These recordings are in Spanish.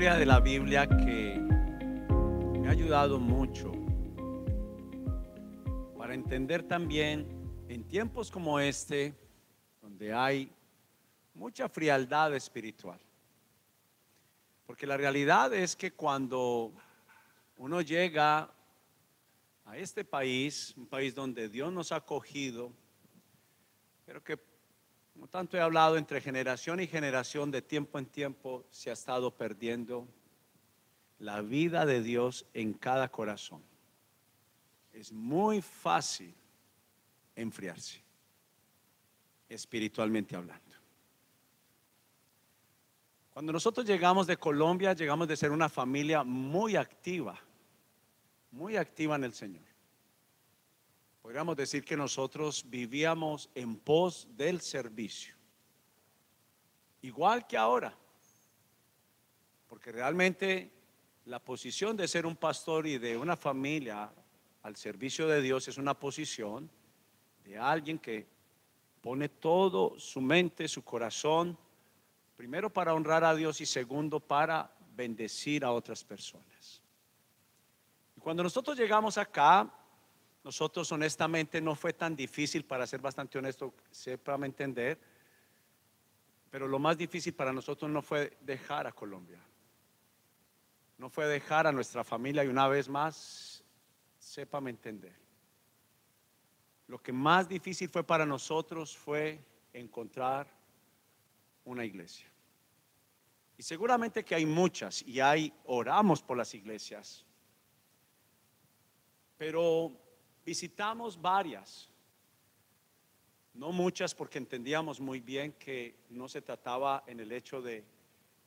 historia de la Biblia que me ha ayudado mucho para entender también en tiempos como este, donde hay mucha frialdad espiritual. Porque la realidad es que cuando uno llega a este país, un país donde Dios nos ha acogido, pero que como tanto he hablado, entre generación y generación, de tiempo en tiempo, se ha estado perdiendo la vida de Dios en cada corazón. Es muy fácil enfriarse, espiritualmente hablando. Cuando nosotros llegamos de Colombia, llegamos de ser una familia muy activa, muy activa en el Señor. Podríamos decir que nosotros vivíamos en pos del servicio. Igual que ahora. Porque realmente la posición de ser un pastor y de una familia al servicio de Dios es una posición de alguien que pone todo su mente, su corazón, primero para honrar a Dios y segundo para bendecir a otras personas. Y cuando nosotros llegamos acá, nosotros honestamente no fue tan difícil, para ser bastante honesto, sepa entender, pero lo más difícil para nosotros no fue dejar a Colombia, no fue dejar a nuestra familia y una vez más, sépame entender. Lo que más difícil fue para nosotros fue encontrar una iglesia. Y seguramente que hay muchas y hay, oramos por las iglesias, pero Visitamos varias, no muchas porque entendíamos muy bien que no se trataba en el hecho de,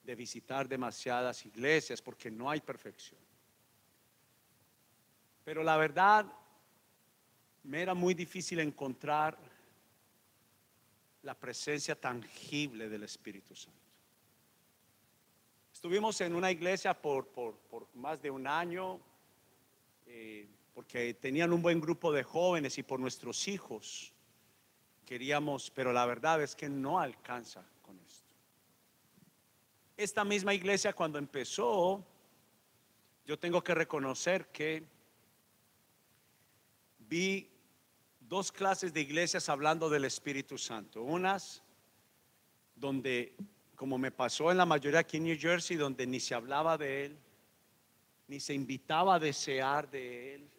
de visitar demasiadas iglesias porque no hay perfección. Pero la verdad me era muy difícil encontrar la presencia tangible del Espíritu Santo. Estuvimos en una iglesia por, por, por más de un año. Eh, porque tenían un buen grupo de jóvenes y por nuestros hijos queríamos, pero la verdad es que no alcanza con esto. Esta misma iglesia cuando empezó, yo tengo que reconocer que vi dos clases de iglesias hablando del Espíritu Santo. Unas donde, como me pasó en la mayoría aquí en New Jersey, donde ni se hablaba de Él, ni se invitaba a desear de Él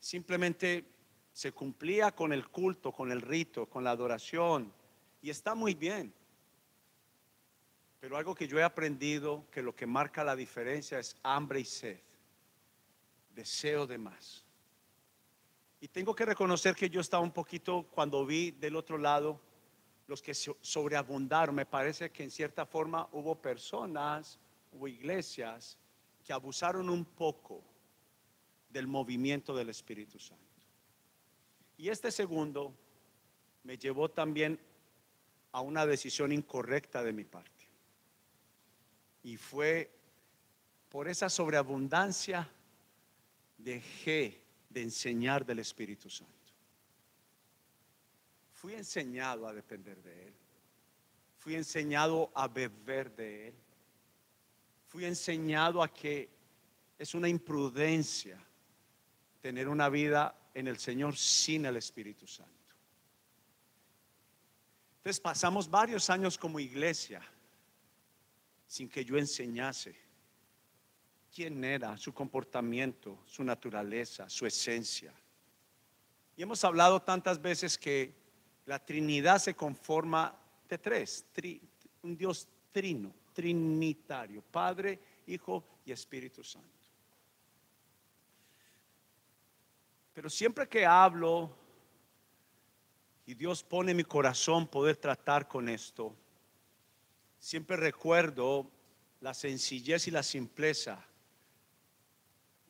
simplemente se cumplía con el culto, con el rito, con la adoración. Y está muy bien. Pero algo que yo he aprendido, que lo que marca la diferencia es hambre y sed, deseo de más. Y tengo que reconocer que yo estaba un poquito, cuando vi del otro lado, los que sobreabundaron, me parece que en cierta forma hubo personas, hubo iglesias que abusaron un poco del movimiento del Espíritu Santo. Y este segundo me llevó también a una decisión incorrecta de mi parte. Y fue por esa sobreabundancia dejé de enseñar del Espíritu Santo. Fui enseñado a depender de Él. Fui enseñado a beber de Él. Fui enseñado a que es una imprudencia tener una vida en el Señor sin el Espíritu Santo. Entonces pasamos varios años como iglesia sin que yo enseñase quién era, su comportamiento, su naturaleza, su esencia. Y hemos hablado tantas veces que la Trinidad se conforma de tres, un Dios trino, trinitario, Padre, Hijo y Espíritu Santo. Pero siempre que hablo y Dios pone en mi corazón poder tratar con esto, siempre recuerdo la sencillez y la simpleza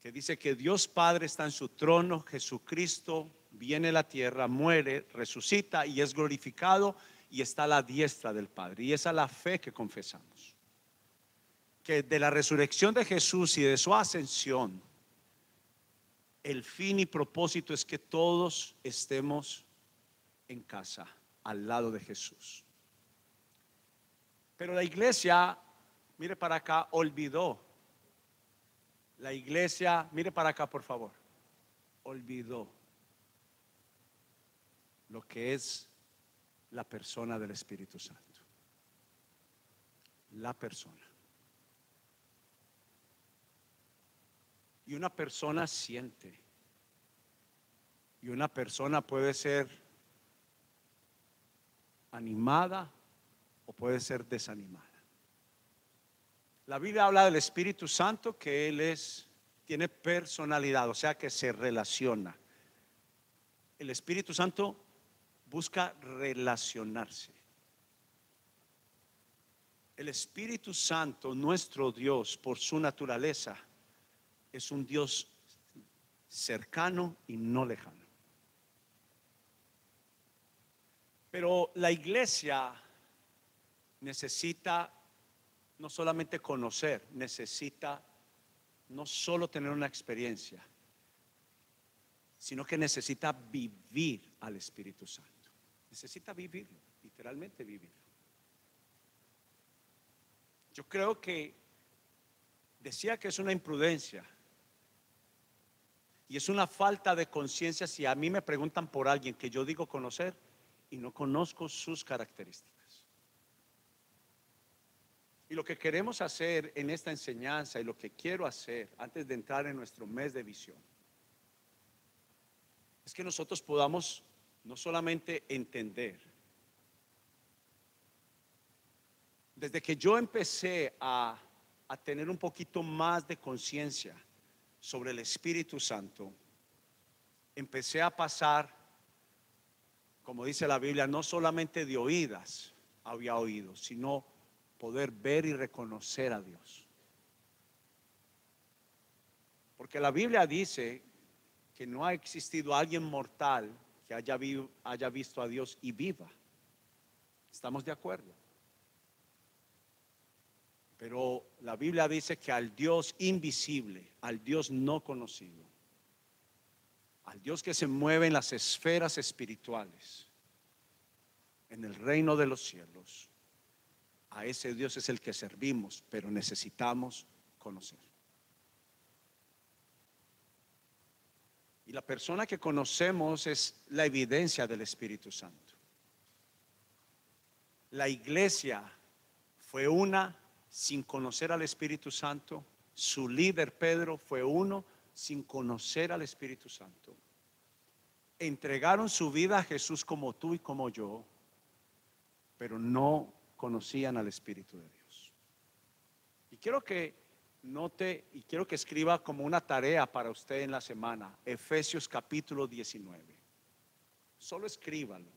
que dice que Dios Padre está en su trono, Jesucristo viene a la tierra, muere, resucita y es glorificado y está a la diestra del Padre. Y esa es la fe que confesamos. Que de la resurrección de Jesús y de su ascensión, el fin y propósito es que todos estemos en casa, al lado de Jesús. Pero la iglesia mire para acá, olvidó. La iglesia, mire para acá, por favor. Olvidó lo que es la persona del Espíritu Santo. La persona. Y una persona siente. Y una persona puede ser animada o puede ser desanimada. La Biblia habla del Espíritu Santo que Él es, tiene personalidad, o sea que se relaciona. El Espíritu Santo busca relacionarse. El Espíritu Santo, nuestro Dios, por su naturaleza, es un Dios cercano y no lejano. Pero la iglesia necesita no solamente conocer, necesita no solo tener una experiencia, sino que necesita vivir al Espíritu Santo. Necesita vivirlo, literalmente vivirlo. Yo creo que decía que es una imprudencia y es una falta de conciencia si a mí me preguntan por alguien que yo digo conocer y no conozco sus características. Y lo que queremos hacer en esta enseñanza y lo que quiero hacer antes de entrar en nuestro mes de visión es que nosotros podamos no solamente entender, desde que yo empecé a, a tener un poquito más de conciencia sobre el Espíritu Santo, empecé a pasar, como dice la Biblia, no solamente de oídas había oído, sino poder ver y reconocer a Dios. Porque la Biblia dice que no ha existido alguien mortal que haya, haya visto a Dios y viva. ¿Estamos de acuerdo? Pero la Biblia dice que al Dios invisible, al Dios no conocido, al Dios que se mueve en las esferas espirituales, en el reino de los cielos, a ese Dios es el que servimos, pero necesitamos conocer. Y la persona que conocemos es la evidencia del Espíritu Santo. La iglesia fue una sin conocer al Espíritu Santo. Su líder Pedro fue uno sin conocer al Espíritu Santo. Entregaron su vida a Jesús como tú y como yo, pero no conocían al Espíritu de Dios. Y quiero que note y quiero que escriba como una tarea para usted en la semana, Efesios capítulo 19. Solo escríbalo.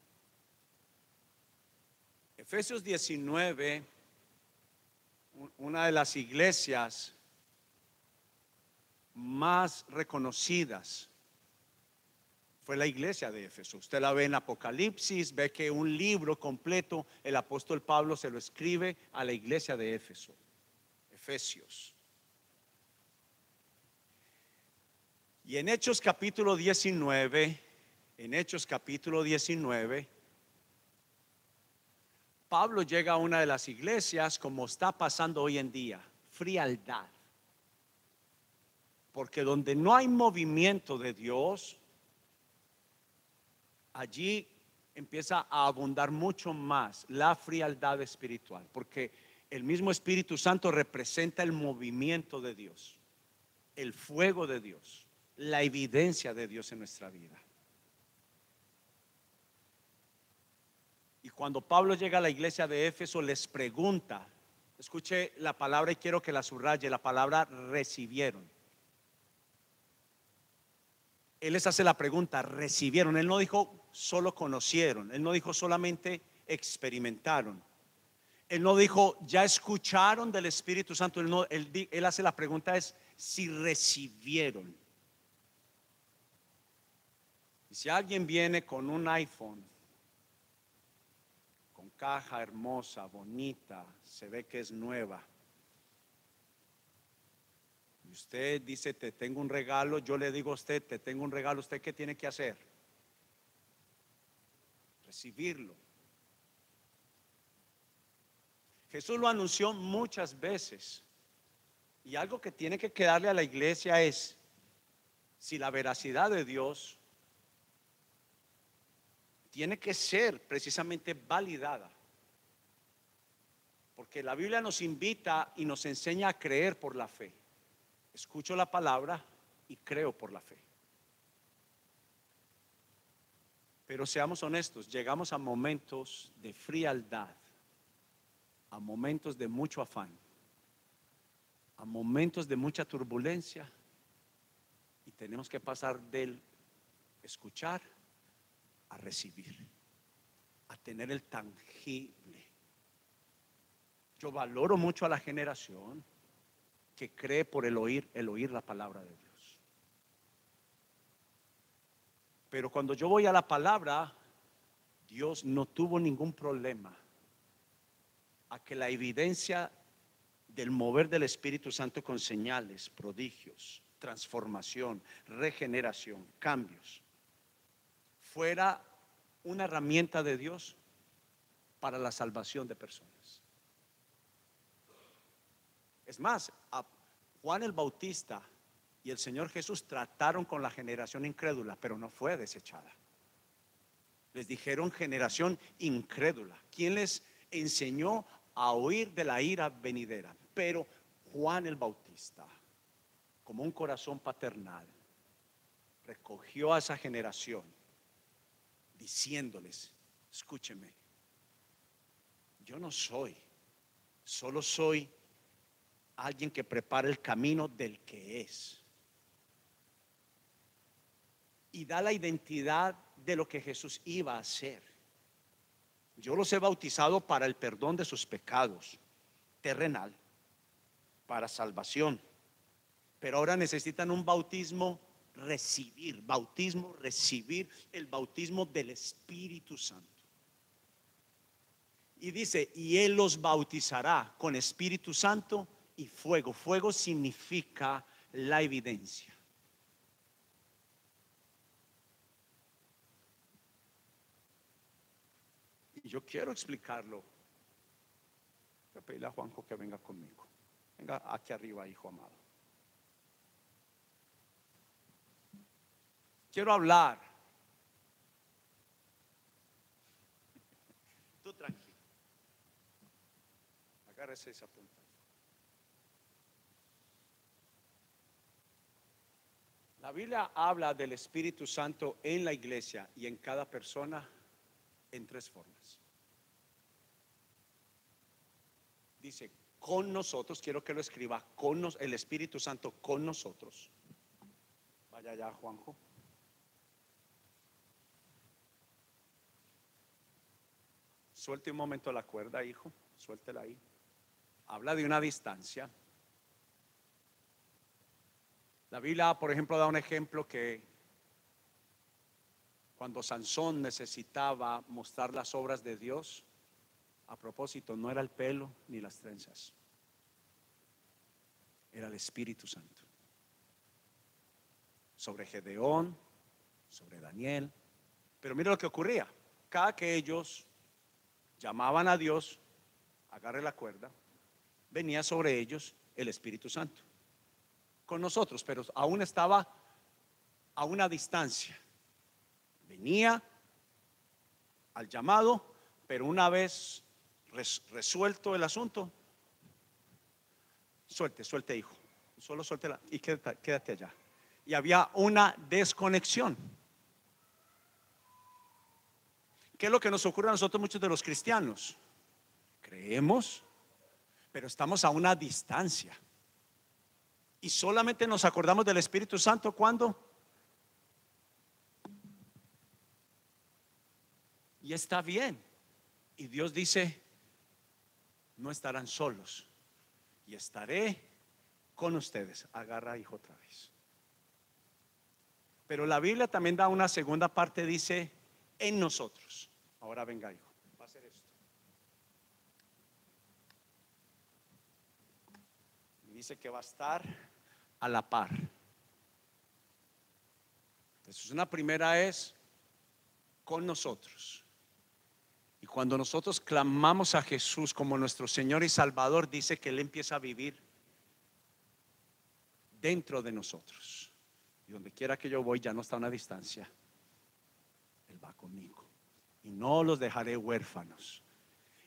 Efesios 19, una de las iglesias más reconocidas fue la iglesia de Éfeso. Usted la ve en Apocalipsis, ve que un libro completo el apóstol Pablo se lo escribe a la iglesia de Éfeso, Efesios. Y en Hechos capítulo 19, en Hechos capítulo 19, Pablo llega a una de las iglesias como está pasando hoy en día, frialdad. Porque donde no hay movimiento de Dios, allí empieza a abundar mucho más la frialdad espiritual, porque el mismo Espíritu Santo representa el movimiento de Dios, el fuego de Dios, la evidencia de Dios en nuestra vida. Y cuando Pablo llega a la iglesia de Éfeso, les pregunta, escuche la palabra y quiero que la subraye, la palabra recibieron él les hace la pregunta, recibieron. Él no dijo solo conocieron, él no dijo solamente experimentaron. Él no dijo ya escucharon del Espíritu Santo, él, no, él, hace la pregunta es si recibieron. Y si alguien viene con un iPhone, caja hermosa, bonita, se ve que es nueva, usted dice, te tengo un regalo, yo le digo a usted, te tengo un regalo, ¿usted qué tiene que hacer? Recibirlo. Jesús lo anunció muchas veces. Y algo que tiene que quedarle a la iglesia es si la veracidad de Dios tiene que ser precisamente validada. Porque la Biblia nos invita y nos enseña a creer por la fe. Escucho la palabra y creo por la fe. Pero seamos honestos, llegamos a momentos de frialdad, a momentos de mucho afán, a momentos de mucha turbulencia y tenemos que pasar del escuchar a recibir, a tener el tangible. Yo valoro mucho a la generación que cree por el oír, el oír la palabra de Dios. Pero cuando yo voy a la palabra, Dios no tuvo ningún problema a que la evidencia del mover del Espíritu Santo con señales, prodigios, transformación, regeneración, cambios, fuera una herramienta de Dios para la salvación de personas. Es más, Juan el Bautista y el Señor Jesús trataron con la generación incrédula, pero no fue desechada. Les dijeron generación incrédula. ¿Quién les enseñó a oír de la ira venidera? Pero Juan el Bautista, como un corazón paternal, recogió a esa generación diciéndoles, escúcheme, yo no soy, solo soy alguien que prepara el camino del que es. Y da la identidad de lo que Jesús iba a hacer. Yo los he bautizado para el perdón de sus pecados, terrenal, para salvación. Pero ahora necesitan un bautismo recibir, bautismo, recibir el bautismo del Espíritu Santo. Y dice, y Él los bautizará con Espíritu Santo y fuego. Fuego significa la evidencia. Y yo quiero explicarlo. Voy pedirle a Juanjo que venga conmigo. Venga aquí arriba, hijo amado. Quiero hablar. Tú tranquilo. Agárrese esa punta. La Biblia habla del Espíritu Santo en la iglesia y en cada persona en tres formas. Dice, con nosotros, quiero que lo escriba, con el Espíritu Santo con nosotros. Vaya allá, Juanjo. Suelte un momento la cuerda, hijo. Suéltela ahí. Habla de una distancia. La Biblia, por ejemplo, da un ejemplo que cuando Sansón necesitaba mostrar las obras de Dios, a propósito, no era el pelo ni las trenzas, era el Espíritu Santo. Sobre Gedeón, sobre Daniel. Pero mira lo que ocurría. Cada que ellos llamaban a Dios, agarre la cuerda, venía sobre ellos el Espíritu Santo. Con nosotros, pero aún estaba a una distancia. Venía al llamado, pero una vez resuelto el asunto, suelte, suelte hijo, solo suelte y quédate, quédate allá. Y había una desconexión. ¿Qué es lo que nos ocurre a nosotros muchos de los cristianos? Creemos, pero estamos a una distancia. Y solamente nos acordamos del Espíritu Santo cuando y está bien. Y Dios dice, no estarán solos. Y estaré con ustedes. Agarra hijo otra vez. Pero la Biblia también da una segunda parte, dice, en nosotros. Ahora venga, hijo. Va a hacer esto. dice que va a estar a la par. Entonces, una primera es con nosotros. Y cuando nosotros clamamos a Jesús como nuestro Señor y Salvador, dice que Él empieza a vivir dentro de nosotros. Y donde quiera que yo voy, ya no está a una distancia. Él va conmigo. Y no los dejaré huérfanos.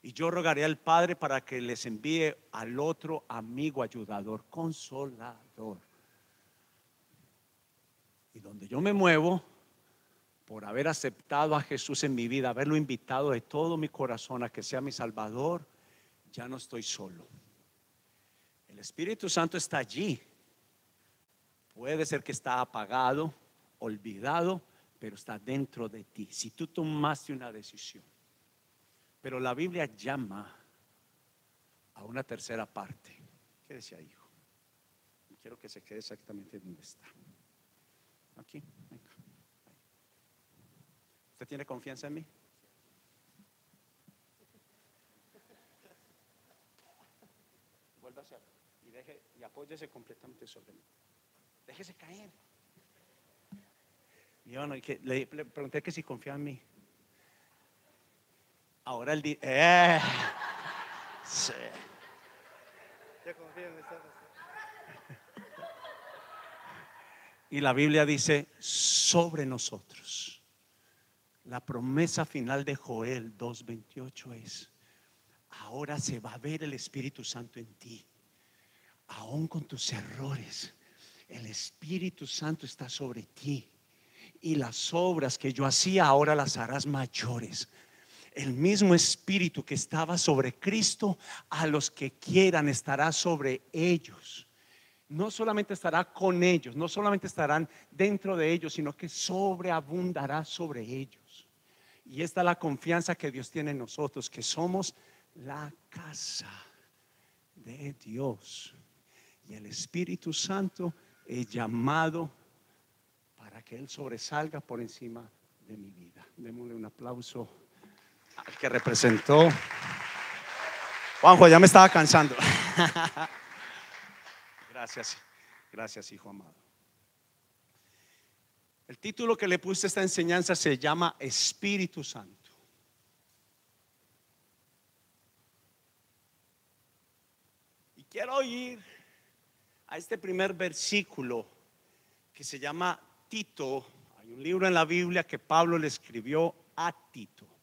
Y yo rogaré al Padre para que les envíe al otro amigo ayudador, consolador. Y donde yo me muevo, por haber aceptado a Jesús en mi vida, haberlo invitado de todo mi corazón a que sea mi Salvador, ya no estoy solo. El Espíritu Santo está allí. Puede ser que está apagado, olvidado, pero está dentro de ti. Si tú tomaste una decisión. Pero la Biblia llama a una tercera parte. ¿Qué decía, hijo? Quiero que se quede exactamente donde está. Aquí. ¿Usted tiene confianza en mí? Hacia y deje y apóyese completamente sobre mí. Déjese caer. Le, pregunté que si confía en mí. Ahora el día. Eh, sí. Y la Biblia dice sobre nosotros. La promesa final de Joel 2.28 es, ahora se va a ver el Espíritu Santo en ti, aún con tus errores. El Espíritu Santo está sobre ti y las obras que yo hacía ahora las harás mayores. El mismo Espíritu que estaba sobre Cristo, a los que quieran estará sobre ellos. No solamente estará con ellos, no solamente estarán dentro de ellos, sino que sobreabundará sobre ellos. Y esta es la confianza que Dios tiene en nosotros, que somos la casa de Dios. Y el Espíritu Santo es llamado para que Él sobresalga por encima de mi vida. Démosle un aplauso al que representó. Juanjo, ya me estaba cansando. Gracias, gracias, hijo amado. El título que le puse a esta enseñanza se llama Espíritu Santo. Y quiero ir a este primer versículo que se llama Tito. Hay un libro en la Biblia que Pablo le escribió a Tito.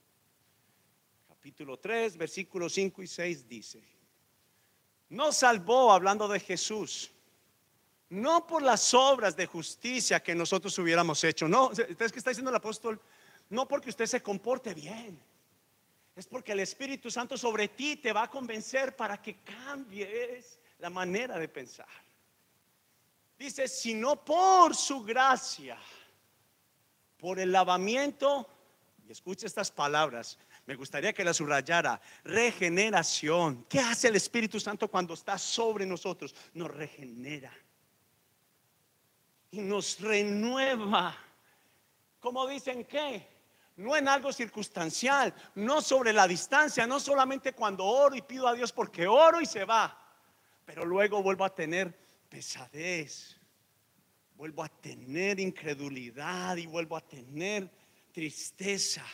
Capítulo 3, versículos 5 y 6 dice, no salvó hablando de Jesús no por las obras de justicia que nosotros hubiéramos hecho. No, ¿ustedes que está diciendo el apóstol? No porque usted se comporte bien. Es porque el Espíritu Santo sobre ti te va a convencer para que cambies la manera de pensar. Dice, sino por su gracia, por el lavamiento, y escuche estas palabras, me gustaría que la subrayara, regeneración. ¿Qué hace el Espíritu Santo cuando está sobre nosotros? Nos regenera y nos renueva. Como dicen que no en algo circunstancial, no sobre la distancia, no solamente cuando oro y pido a Dios porque oro y se va, pero luego vuelvo a tener pesadez, vuelvo a tener incredulidad y vuelvo a tener tristeza.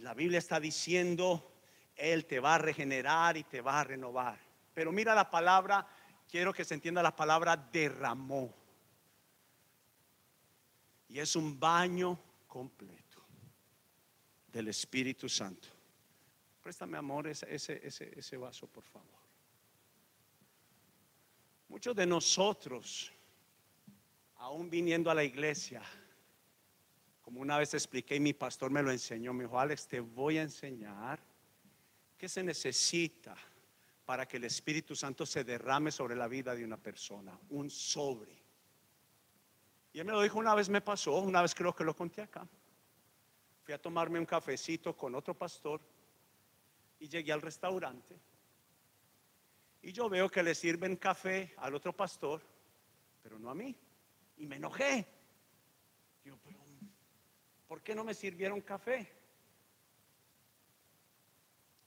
La Biblia está diciendo, Él te va a regenerar y te va a renovar. Pero mira la palabra, quiero que se entienda la palabra derramó. Y es un baño completo del Espíritu Santo. Préstame, amor, ese, ese, ese, vaso, por favor. Muchos de nosotros, aún viniendo a la iglesia, como una vez expliqué y mi pastor me lo enseñó, me dijo, Alex, te voy a enseñar qué se necesita para que el Espíritu Santo se derrame sobre la vida de una persona, un sobre. Y él me lo dijo una vez, me pasó, una vez creo que lo conté acá. Fui a tomarme un cafecito con otro pastor y llegué al restaurante. Y yo veo que le sirven café al otro pastor, pero no a mí. Y me enojé. ¿Por qué no me sirvieron café?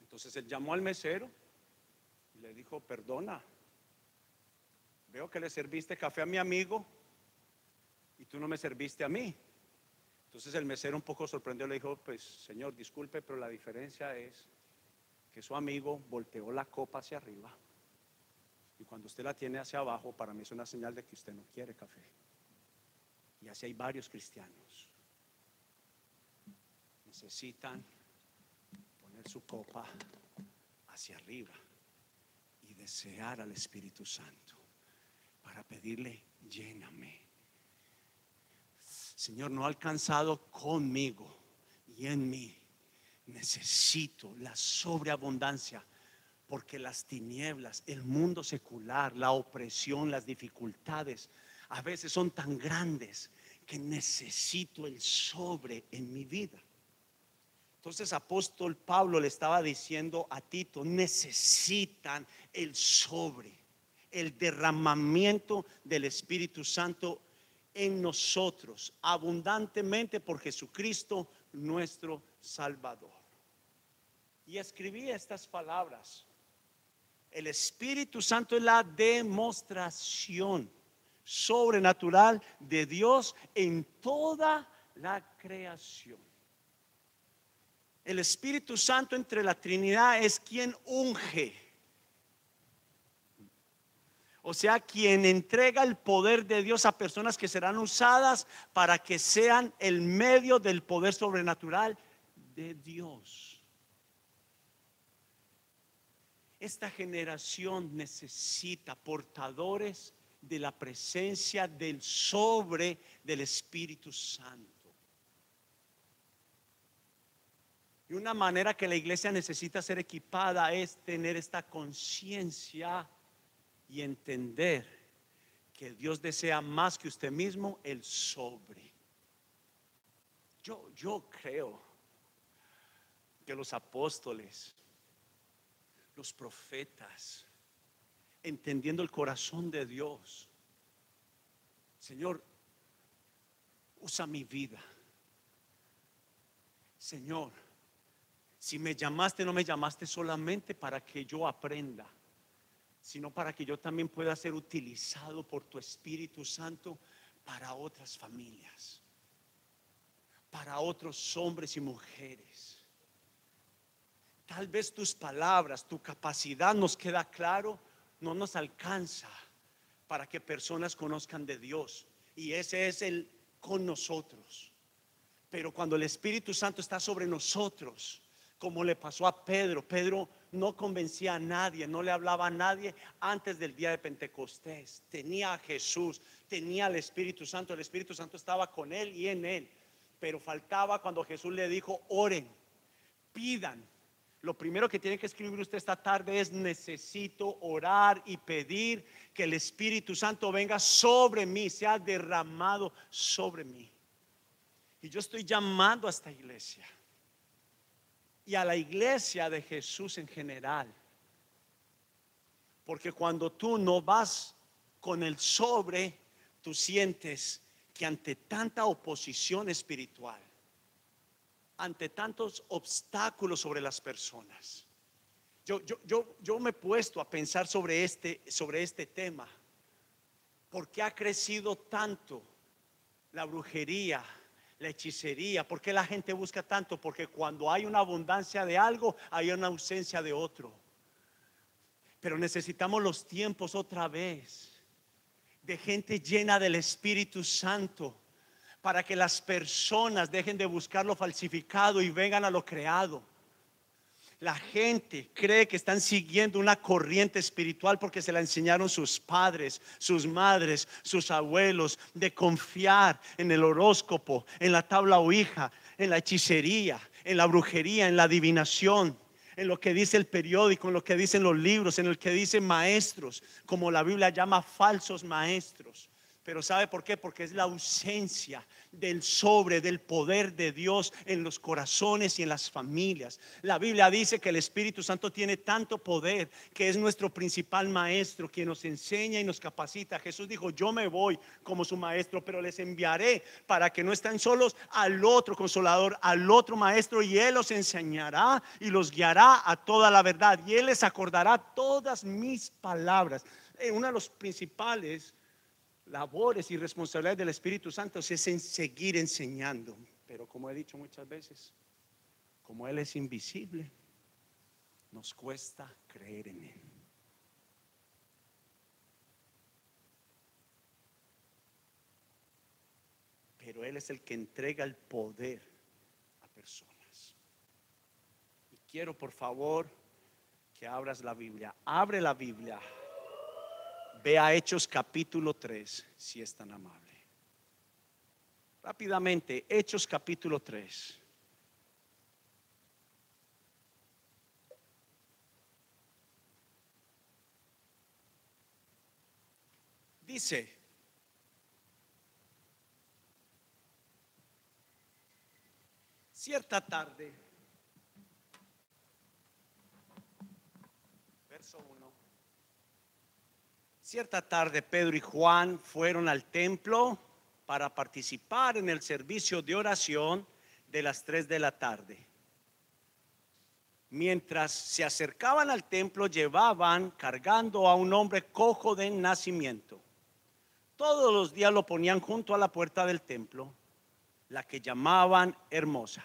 Entonces él llamó al mesero y le dijo, perdona, veo que le serviste café a mi amigo y tú no me serviste a mí. Entonces el mesero un poco sorprendido le dijo, pues señor, disculpe, pero la diferencia es que su amigo volteó la copa hacia arriba y cuando usted la tiene hacia abajo, para mí es una señal de que usted no quiere café. Y así hay varios cristianos. Necesitan poner su copa hacia arriba y desear al Espíritu Santo para pedirle, lléname. Señor, no ha alcanzado conmigo y en mí. Necesito la sobreabundancia porque las tinieblas, el mundo secular, la opresión, las dificultades, a veces son tan grandes que necesito el sobre en mi vida. Entonces apóstol Pablo le estaba diciendo a Tito, necesitan el sobre, el derramamiento del Espíritu Santo en nosotros, abundantemente por Jesucristo nuestro Salvador. Y escribí estas palabras. El Espíritu Santo es la demostración sobrenatural de Dios en toda la creación. El Espíritu Santo entre la Trinidad es quien unge. O sea, quien entrega el poder de Dios a personas que serán usadas para que sean el medio del poder sobrenatural de Dios. Esta generación necesita portadores de la presencia del sobre del Espíritu Santo. Y una manera que la iglesia necesita ser equipada es tener esta conciencia y entender que Dios desea más que usted mismo el sobre. Yo, yo creo que los apóstoles, los profetas, entendiendo el corazón de Dios. Señor, usa mi vida. Señor, si me llamaste, no me llamaste solamente para que yo aprenda, sino para que yo también pueda ser utilizado por tu Espíritu Santo para otras familias, para otros hombres y mujeres. Tal vez tus palabras, tu capacidad nos queda claro, no nos alcanza para que personas conozcan de Dios. Y ese es el con nosotros. Pero cuando el Espíritu Santo está sobre nosotros, como le pasó a Pedro, Pedro no convencía a nadie, no le hablaba a nadie antes del día de Pentecostés. Tenía a Jesús, tenía al Espíritu Santo, el Espíritu Santo estaba con él y en él. Pero faltaba cuando Jesús le dijo, oren, pidan lo primero que tiene que escribir usted esta tarde es necesito orar y pedir que el Espíritu Santo venga sobre mí, sea derramado sobre mí. Y yo estoy llamando a esta iglesia y a la iglesia de Jesús en general. Porque cuando tú no vas con el sobre, tú sientes que ante tanta oposición espiritual, ante tantos obstáculos sobre las personas. Yo, yo, yo, yo me he puesto a pensar sobre este, sobre este tema. ¿Por qué ha crecido tanto la brujería, la hechicería? ¿Por qué la gente busca tanto? Porque cuando hay una abundancia de algo, hay una ausencia de otro. Pero necesitamos los tiempos otra vez de gente llena del Espíritu Santo para que las personas dejen de buscar lo falsificado y vengan a lo creado. La gente cree que están siguiendo una corriente espiritual porque se la enseñaron sus padres, sus madres, sus abuelos, de confiar en el horóscopo, en la tabla hija, en la hechicería, en la brujería, en la adivinación, en lo que dice el periódico, en lo que dicen los libros, en lo que dicen maestros, como la Biblia llama falsos maestros. Pero ¿sabe por qué? Porque es la ausencia del sobre, del poder de Dios en los corazones y en las familias. La Biblia dice que el Espíritu Santo tiene tanto poder que es nuestro principal maestro, quien nos enseña y nos capacita. Jesús dijo, yo me voy como su maestro, pero les enviaré para que no estén solos al otro consolador, al otro maestro, y Él los enseñará y los guiará a toda la verdad, y Él les acordará todas mis palabras. Eh, una de los principales labores y responsabilidades del Espíritu Santo es en seguir enseñando. Pero como he dicho muchas veces, como Él es invisible, nos cuesta creer en Él. Pero Él es el que entrega el poder a personas. Y quiero por favor que abras la Biblia. Abre la Biblia. Ve a Hechos capítulo 3, si es tan amable. Rápidamente, Hechos capítulo 3. Dice, cierta tarde, verso 1, cierta tarde Pedro y Juan fueron al templo para participar en el servicio de oración de las 3 de la tarde. Mientras se acercaban al templo llevaban cargando a un hombre cojo de nacimiento. Todos los días lo ponían junto a la puerta del templo, la que llamaban hermosa,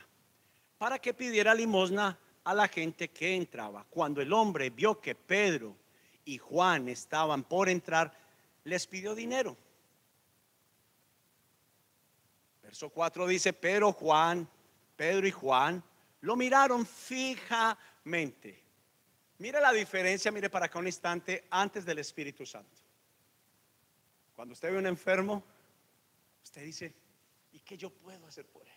para que pidiera limosna a la gente que entraba. Cuando el hombre vio que Pedro y Juan estaban por entrar, les pidió dinero. Verso 4 dice, pero Juan, Pedro y Juan lo miraron fijamente. Mire la diferencia, mire para acá un instante antes del Espíritu Santo. Cuando usted ve un enfermo, usted dice, ¿y qué yo puedo hacer por él?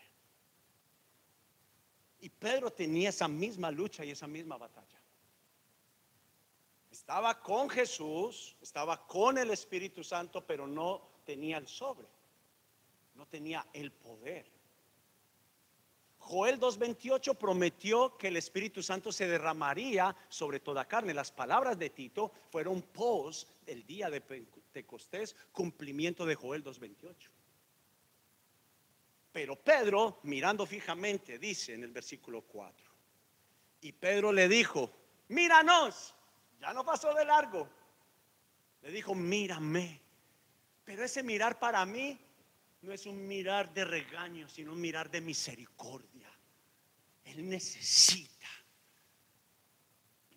Y Pedro tenía esa misma lucha y esa misma batalla. Estaba con Jesús, estaba con el Espíritu Santo, pero no tenía el sobre no tenía el poder. Joel 2.28 prometió que el Espíritu Santo se derramaría sobre toda carne. Las palabras de Tito fueron pos del día de Pentecostés, cumplimiento de Joel 2.28. Pero Pedro, mirando fijamente, dice en el versículo 4, y Pedro le dijo, míranos, ya no pasó de largo. Le dijo, mírame. Pero ese mirar para mí no es un mirar de regaño, sino un mirar de misericordia. Él necesita.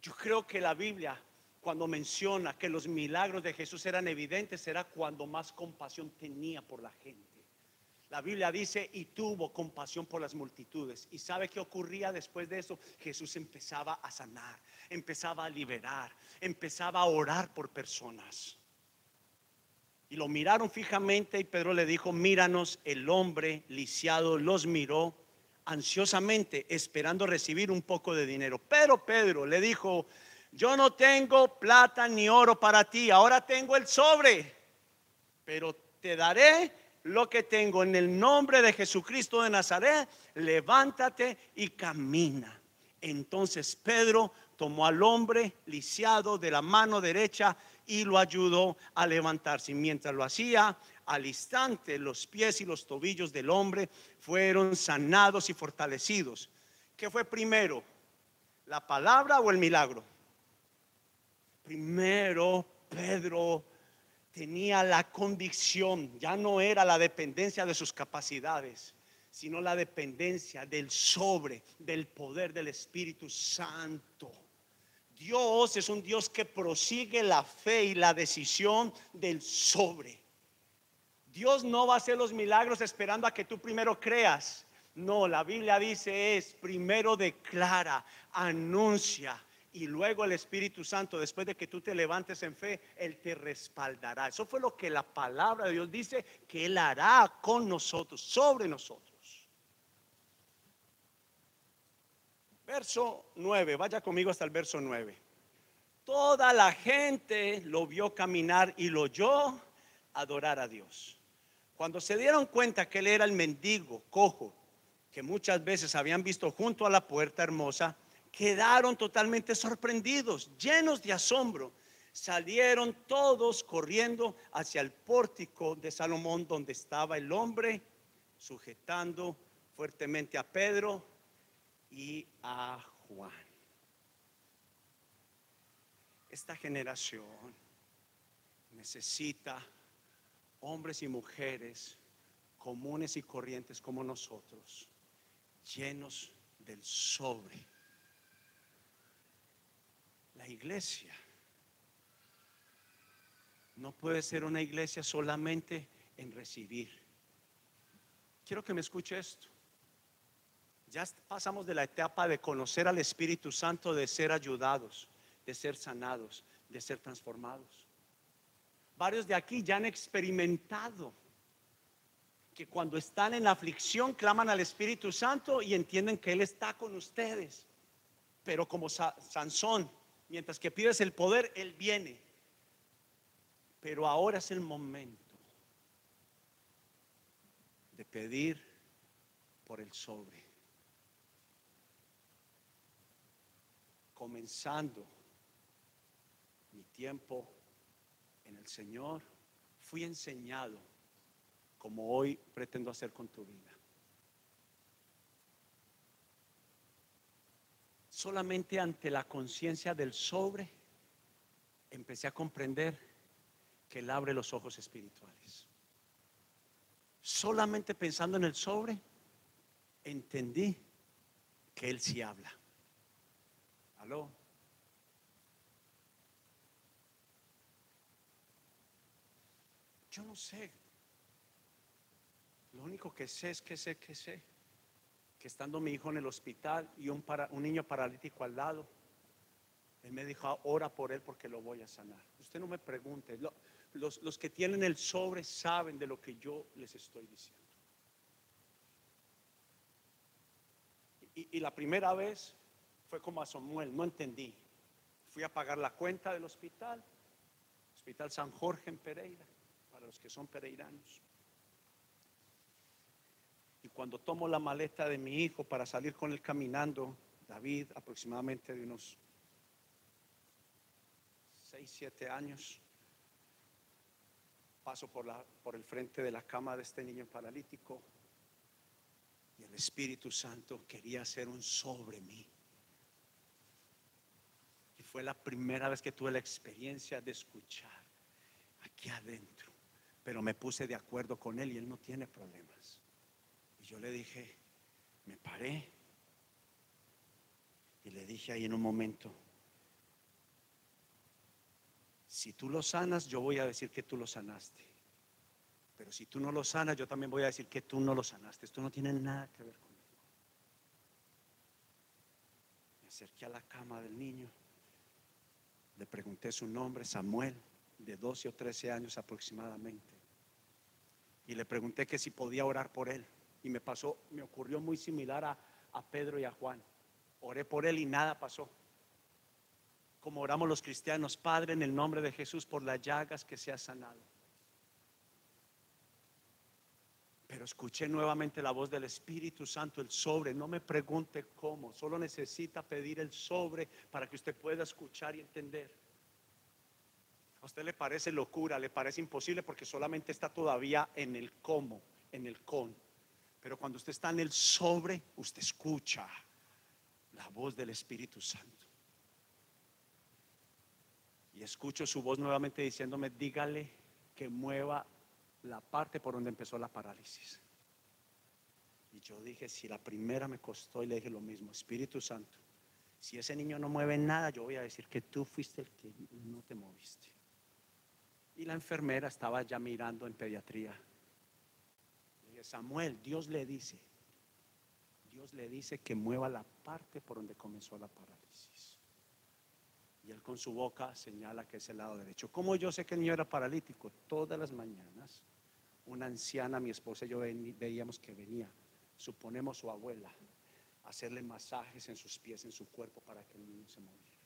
Yo creo que la Biblia, cuando menciona que los milagros de Jesús eran evidentes, era cuando más compasión tenía por la gente. La Biblia dice, y tuvo compasión por las multitudes. ¿Y sabe qué ocurría después de eso? Jesús empezaba a sanar, empezaba a liberar, empezaba a orar por personas. Y lo miraron fijamente y Pedro le dijo, míranos, el hombre lisiado los miró ansiosamente, esperando recibir un poco de dinero. Pero Pedro le dijo, yo no tengo plata ni oro para ti, ahora tengo el sobre, pero te daré lo que tengo en el nombre de Jesucristo de Nazaret, levántate y camina. Entonces Pedro tomó al hombre lisiado de la mano derecha y lo ayudó a levantarse. Mientras lo hacía, al instante los pies y los tobillos del hombre fueron sanados y fortalecidos. ¿Qué fue primero? ¿La palabra o el milagro? Primero Pedro tenía la convicción, ya no era la dependencia de sus capacidades, sino la dependencia del sobre, del poder del Espíritu Santo. Dios es un Dios que prosigue la fe y la decisión del sobre. Dios no va a hacer los milagros esperando a que tú primero creas. No, la Biblia dice es primero declara, anuncia y luego el Espíritu Santo, después de que tú te levantes en fe, Él te respaldará. Eso fue lo que la palabra de Dios dice que Él hará con nosotros, sobre nosotros. Verso 9, vaya conmigo hasta el verso 9. Toda la gente lo vio caminar y lo oyó adorar a Dios. Cuando se dieron cuenta que él era el mendigo cojo que muchas veces habían visto junto a la puerta hermosa, quedaron totalmente sorprendidos, llenos de asombro. Salieron todos corriendo hacia el pórtico de Salomón donde estaba el hombre sujetando fuertemente a Pedro y a Juan. Esta generación necesita hombres y mujeres comunes y corrientes como nosotros, llenos del sobre. La iglesia no puede ser una iglesia solamente en recibir. Quiero que me escuche esto. Ya pasamos de la etapa de conocer al Espíritu Santo, de ser ayudados, de ser sanados, de ser transformados. Varios de aquí ya han experimentado que cuando están en aflicción claman al Espíritu Santo y entienden que Él está con ustedes. Pero como Sansón, mientras que pides el poder, Él viene. Pero ahora es el momento de pedir por el sobre. Comenzando mi tiempo en el Señor, fui enseñado como hoy pretendo hacer con tu vida. Solamente ante la conciencia del sobre empecé a comprender que Él abre los ojos espirituales. Solamente pensando en el sobre, entendí que Él sí habla. ¿Aló? Yo no sé. Lo único que sé es que sé que sé que estando mi hijo en el hospital y un, para, un niño paralítico al lado, él me dijo, ora por él porque lo voy a sanar. Usted no me pregunte, los, que tienen el sobre saben de lo que yo les estoy diciendo. Y, y, la primera vez fue como a Samuel, no entendí. Fui a pagar la cuenta del hospital, Hospital San Jorge en Pereira los que son pereiranos. Y cuando tomo la maleta de mi hijo para salir con él caminando, David, aproximadamente de unos 6, 7 años, paso por, la, por el frente de la cama de este niño paralítico y el Espíritu Santo quería hacer un sobre mí. Y fue la primera vez que tuve la experiencia de escuchar aquí adentro pero me puse de acuerdo con él y él no tiene problemas. Yo le dije, me paré y le dije ahí en un momento, si tú lo sanas, yo voy a decir que tú lo sanaste. Pero si tú no lo sanas, yo también voy a decir que tú no lo sanaste. Esto no tiene nada que ver conmigo. Me acerqué a la cama del niño, le pregunté su nombre, Samuel, de 12 o 13 años aproximadamente y le pregunté que si podía orar por él. Y me pasó, me ocurrió muy similar a, Pedro y a Juan. Oré por él y nada pasó. Como oramos los cristianos, Padre, en el nombre de Jesús, por las llagas que se ha sanado. Pero escuché nuevamente la voz del Espíritu Santo, el sobre. No me pregunte cómo, solo necesita pedir el sobre para que usted pueda escuchar y entender. A usted le parece locura, le parece imposible porque solamente está todavía en el cómo, en el con. Pero cuando usted está en el sobre, usted escucha la voz del Espíritu Santo. Y escucho su voz nuevamente diciéndome, dígale que mueva la parte por donde empezó la parálisis. Y yo dije, si la primera me costó, y le dije lo mismo, Espíritu Santo, si ese niño no mueve nada, yo voy a decir que tú fuiste el que no te moviste. Y la enfermera estaba ya mirando en pediatría. Dije, Samuel, Dios le dice, Dios le dice que mueva la parte por donde comenzó la parálisis. Y él con su boca señala que es el lado derecho. Como yo sé que el niño era paralítico? Todas las mañanas, una anciana, mi esposa y yo veíamos que venía, suponemos su abuela, a hacerle masajes en sus pies, en su cuerpo, para que el niño se moviera.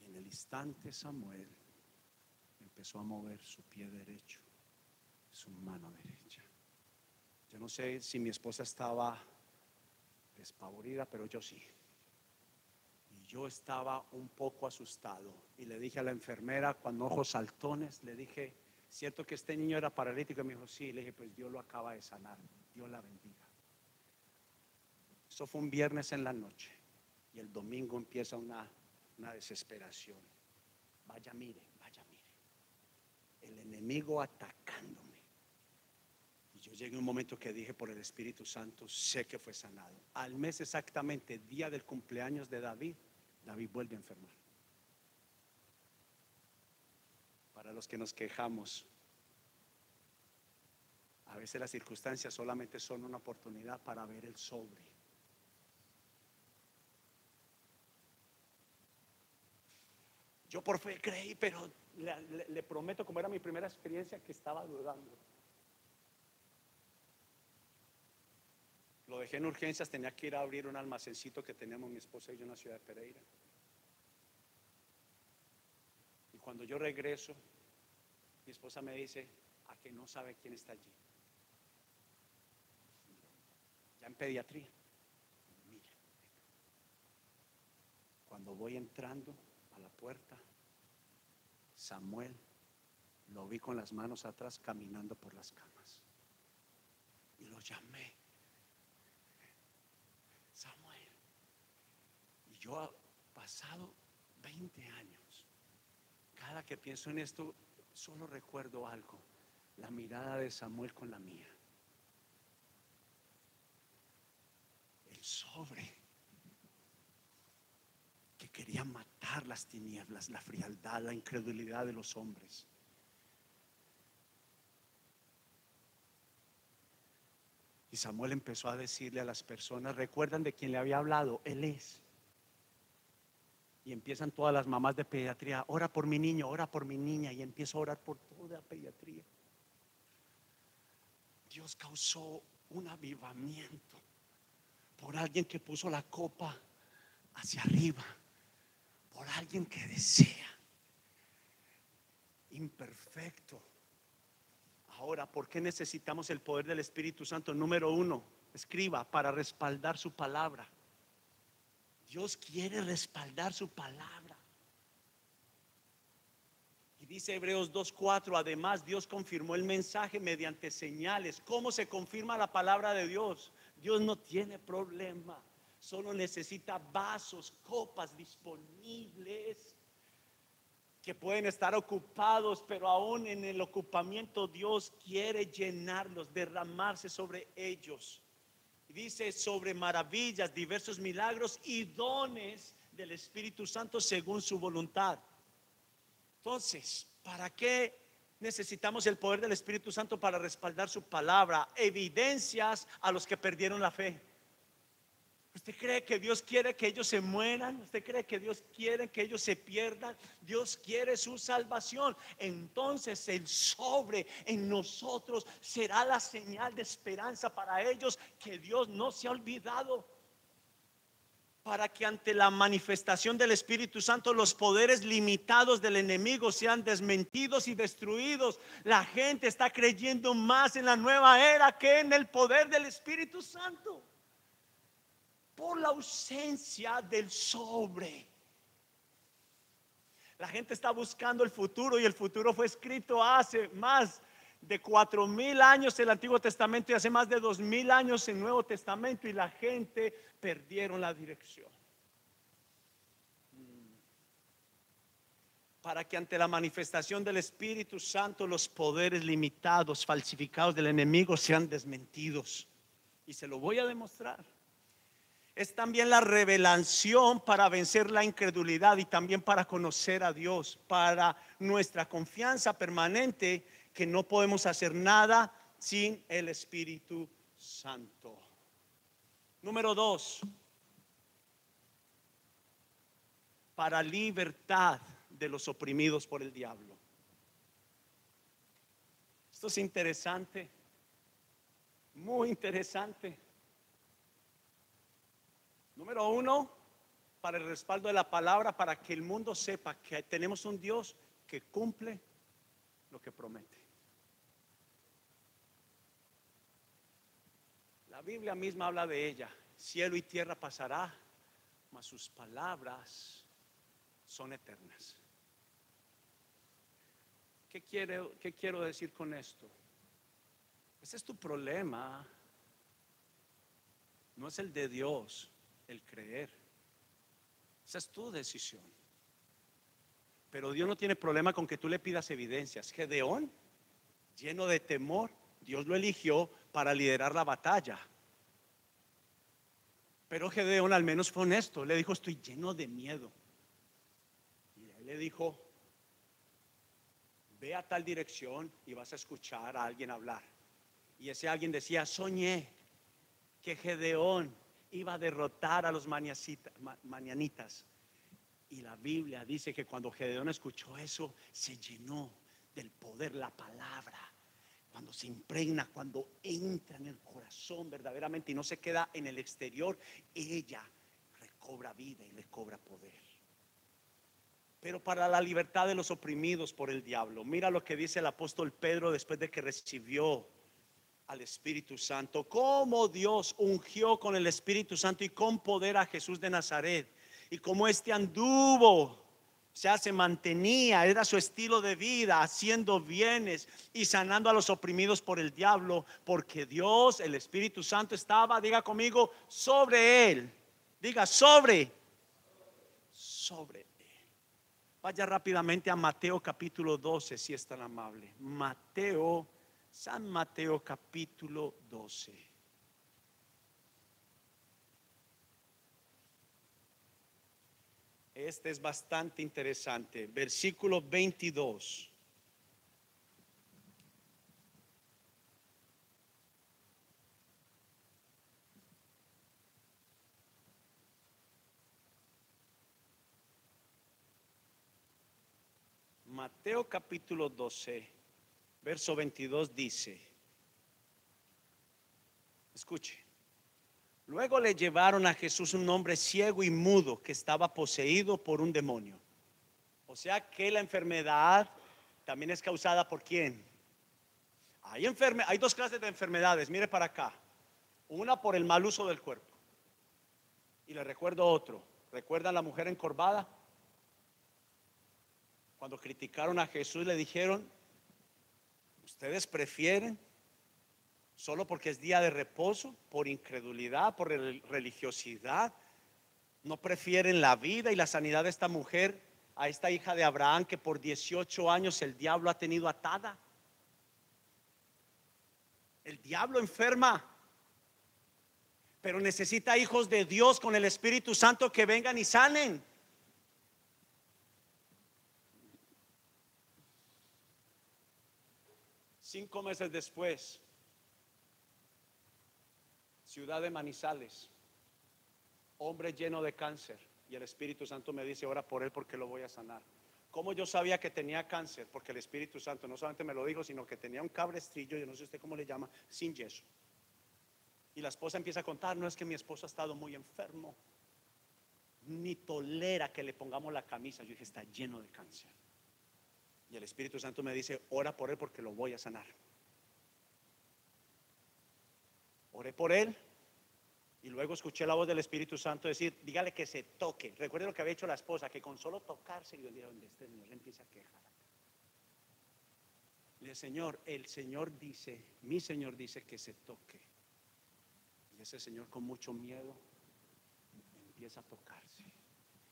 Y en el instante Samuel empezó a mover su pie derecho, su mano derecha. Yo no sé si mi esposa estaba despavorida, pero yo sí. Y yo estaba un poco asustado y le dije a la enfermera con ojos saltones, le dije, ¿cierto que este niño era paralítico? Y me dijo, sí, le dije, pues Dios lo acaba de sanar, Dios la bendiga. Eso fue un viernes en la noche y el domingo empieza una, una desesperación. Vaya, mire, el enemigo atacándome. Yo llegué a un momento que dije por el Espíritu Santo, sé que fue sanado. Al mes exactamente, día del cumpleaños de David, David vuelve a enfermar. Para los que nos quejamos, a veces las circunstancias solamente son una oportunidad para ver el sobre. Yo por fe creí, pero le, le prometo, como era mi primera experiencia, que estaba dudando. Lo dejé en urgencias, tenía que ir a abrir un almacencito que teníamos mi esposa y yo en la ciudad de Pereira. Y cuando yo regreso, mi esposa me dice, a que no sabe quién está allí. Ya en pediatría. Mira, cuando voy entrando a la puerta, Samuel lo vi con las manos atrás caminando por las camas. Y lo llamé. Samuel. Y yo ha pasado 20 años. Cada que pienso en esto, solo recuerdo algo. La mirada de Samuel con la mía. El sobre que quería matar las tinieblas, la frialdad, la incredulidad de los hombres. Y Samuel empezó a decirle a las personas, recuerdan de quien le había hablado, Él es. Y empiezan todas las mamás de pediatría, ora por mi niño, ora por mi niña, y empiezo a orar por toda pediatría. Dios causó un avivamiento por alguien que puso la copa hacia arriba, por alguien que desea, imperfecto Ahora, ¿por qué necesitamos el poder del Espíritu Santo? Número uno, escriba para respaldar su palabra. Dios quiere respaldar su palabra. Y dice Hebreos 2.4, además Dios confirmó el mensaje mediante señales. ¿Cómo se confirma la palabra de Dios? Dios no tiene problema, solo necesita vasos, copas disponibles que pueden estar ocupados, pero aún en el ocupamiento Dios quiere llenarlos, derramarse sobre ellos. Dice sobre maravillas, diversos milagros y dones del Espíritu Santo según su voluntad. Entonces, ¿para qué necesitamos el poder del Espíritu Santo para respaldar su palabra? Evidencias a los que perdieron la fe. ¿Usted cree que Dios quiere que ellos se mueran? ¿Usted cree que Dios quiere que ellos se pierdan? Dios quiere su salvación. Entonces el sobre en nosotros será la señal de esperanza para ellos que Dios no se ha olvidado. Para que ante la manifestación del Espíritu Santo los poderes limitados del enemigo sean desmentidos y destruidos. La gente está creyendo más en la nueva era que en el poder del Espíritu Santo por la ausencia del sobre. La gente está buscando el futuro y el futuro fue escrito hace más de cuatro mil años en el Antiguo Testamento y hace más de dos mil años en el Nuevo Testamento y la gente perdieron la dirección. Para que ante la manifestación del Espíritu Santo los poderes limitados, falsificados del enemigo sean desmentidos. Y se lo voy a demostrar es también la revelación para vencer la incredulidad y también para conocer a Dios, para nuestra confianza permanente que no podemos hacer nada sin el Espíritu Santo. Número dos, para libertad de los oprimidos por el diablo. Esto es interesante, muy interesante. Número uno, para el respaldo de la palabra, para que el mundo sepa que tenemos un Dios que cumple lo que promete. La Biblia misma habla de ella. Cielo y tierra pasará, mas sus palabras son eternas. ¿Qué quiero, qué quiero decir con esto? Ese es tu problema. No es el de Dios el creer. Esa es tu decisión. Pero Dios no tiene problema con que tú le pidas evidencias. Gedeón, lleno de temor, Dios lo eligió para liderar la batalla. Pero Gedeón al menos fue honesto. Le dijo, estoy lleno de miedo. Y él le dijo, ve a tal dirección y vas a escuchar a alguien hablar. Y ese alguien decía, soñé que Gedeón iba a derrotar a los manianitas. Y la Biblia dice que cuando Gedeón escuchó eso, se llenó del poder, la palabra. Cuando se impregna, cuando entra en el corazón verdaderamente y no se queda en el exterior, ella recobra vida y le cobra poder. Pero para la libertad de los oprimidos por el diablo, mira lo que dice el apóstol Pedro después de que recibió al Espíritu Santo, cómo Dios ungió con el Espíritu Santo y con poder a Jesús de Nazaret, y cómo este anduvo, o se mantenía, era su estilo de vida, haciendo bienes y sanando a los oprimidos por el diablo, porque Dios, el Espíritu Santo, estaba, diga conmigo, sobre él. Diga, sobre, sobre él. Vaya rápidamente a Mateo capítulo 12, si es tan amable. Mateo San Mateo capítulo 12. Este es bastante interesante. Versículo 22. Mateo capítulo 12 verso 22 dice, escuche, luego le llevaron a Jesús un hombre ciego y mudo que estaba poseído por un demonio. O sea que la enfermedad también es causada por quién. Hay, hay dos clases de enfermedades, mire para acá. Una por el mal uso del cuerpo. Y le recuerdo otro. ¿Recuerdan la mujer encorvada? Cuando criticaron a Jesús le dijeron, Ustedes prefieren, solo porque es día de reposo, por incredulidad, por religiosidad, no prefieren la vida y la sanidad de esta mujer a esta hija de Abraham que por 18 años el diablo ha tenido atada. El diablo enferma, pero necesita hijos de Dios con el Espíritu Santo que vengan y sanen. Cinco meses después, ciudad de Manizales, hombre lleno de cáncer. Y el Espíritu Santo me dice, ora por él porque lo voy a sanar. ¿Cómo yo sabía que tenía cáncer? Porque el Espíritu Santo no solamente me lo dijo, sino que tenía un cabrestrillo, yo no sé usted cómo le llama, sin yeso. Y la esposa empieza a contar, no es que mi esposo ha estado muy enfermo, ni tolera que le pongamos la camisa. Yo dije, está lleno de cáncer. Y el Espíritu Santo me dice, ora por él porque lo voy a sanar. Oré por él y luego escuché la voz del Espíritu Santo decir, dígale que se toque. Recuerde lo que había hecho la esposa, que con solo tocarse, yo dije, donde este Señor empieza a quejar. Le Señor, el Señor dice, mi Señor dice que se toque. Y ese Señor con mucho miedo empieza a tocarse.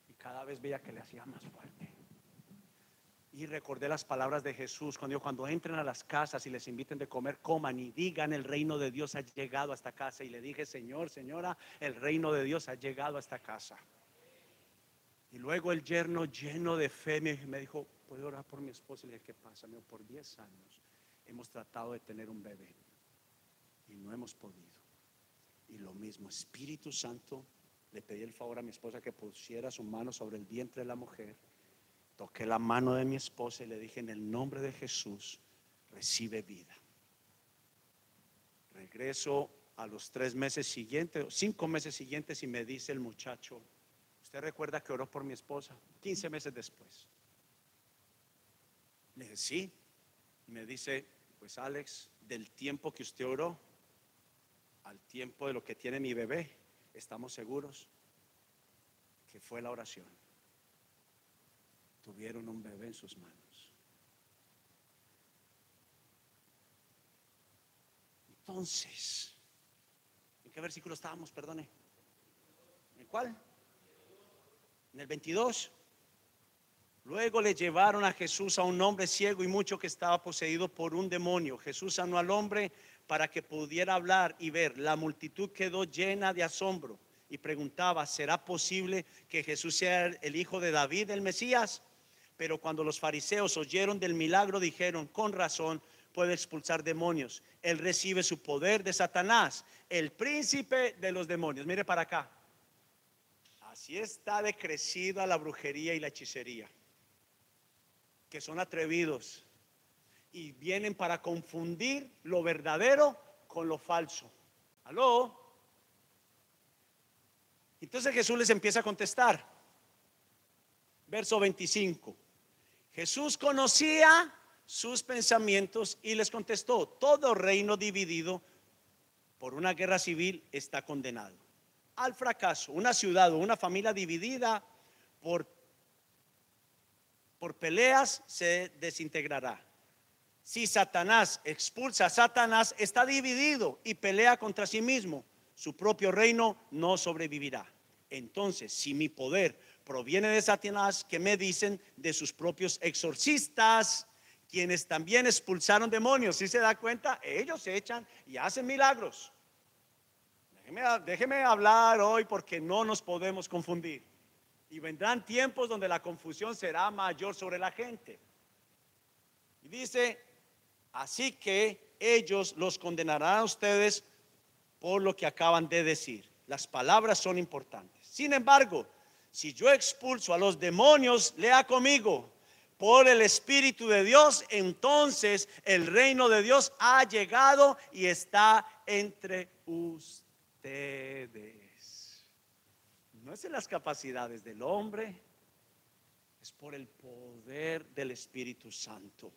Y cada vez veía que le hacía más fuerte. Y recordé las palabras de Jesús cuando cuando entren a las casas y les inviten de comer, coman y digan el reino de Dios ha llegado a esta casa. Y le dije, Señor, señora, el reino de Dios ha llegado a esta casa. Y luego el yerno lleno de fe me, dijo, ¿puedo orar por mi esposa? Y le dije, ¿qué pasa? Me por 10 años hemos tratado de tener un bebé y no hemos podido. Y lo mismo, Espíritu Santo, le pedí el favor a mi esposa que pusiera su mano sobre el vientre de la mujer Toqué la mano de mi esposa y le dije, en el nombre de Jesús, recibe vida. Regreso a los tres meses siguientes, cinco meses siguientes y me dice el muchacho, ¿usted recuerda que oró por mi esposa? 15 meses después. Le dije, sí. Y me dice, pues Alex, del tiempo que usted oró al tiempo de lo que tiene mi bebé, estamos seguros que fue la oración tuvieron un bebé en sus manos. Entonces, ¿en qué versículo estábamos? Perdone. ¿En cuál? En el 22. Luego le llevaron a Jesús a un hombre ciego y mucho que estaba poseído por un demonio. Jesús sanó al hombre para que pudiera hablar y ver. La multitud quedó llena de asombro y preguntaba, ¿será posible que Jesús sea el hijo de David, el Mesías? Pero cuando los fariseos oyeron del milagro, dijeron, con razón puede expulsar demonios. Él recibe su poder de Satanás, el príncipe de los demonios. Mire para acá. Así está decrecida la brujería y la hechicería que son atrevidos y vienen para confundir lo verdadero con lo falso. ¿Aló? Entonces Jesús les empieza a contestar. Verso 25. Jesús conocía sus pensamientos y les contestó, todo reino dividido por una guerra civil está condenado al fracaso. Una ciudad o una familia dividida por por peleas se desintegrará. Si Satanás expulsa a Satanás, está dividido y pelea contra sí mismo. Su propio reino no sobrevivirá. Entonces, si mi poder proviene de Satanás, ¿qué me dicen de sus propios exorcistas, quienes también expulsaron demonios? Si se da cuenta, ellos se echan y hacen milagros. Déjeme, déjeme hablar hoy porque no nos podemos confundir. Y vendrán tiempos donde la confusión será mayor sobre la gente. Y dice, así que ellos los condenarán a ustedes por lo que acaban de decir. Las palabras son importantes. Sin embargo, si yo expulso a los demonios, lea conmigo, por el Espíritu de Dios, entonces el reino de Dios ha llegado y está entre ustedes no es en las capacidades del hombre, es por el poder del Espíritu Santo.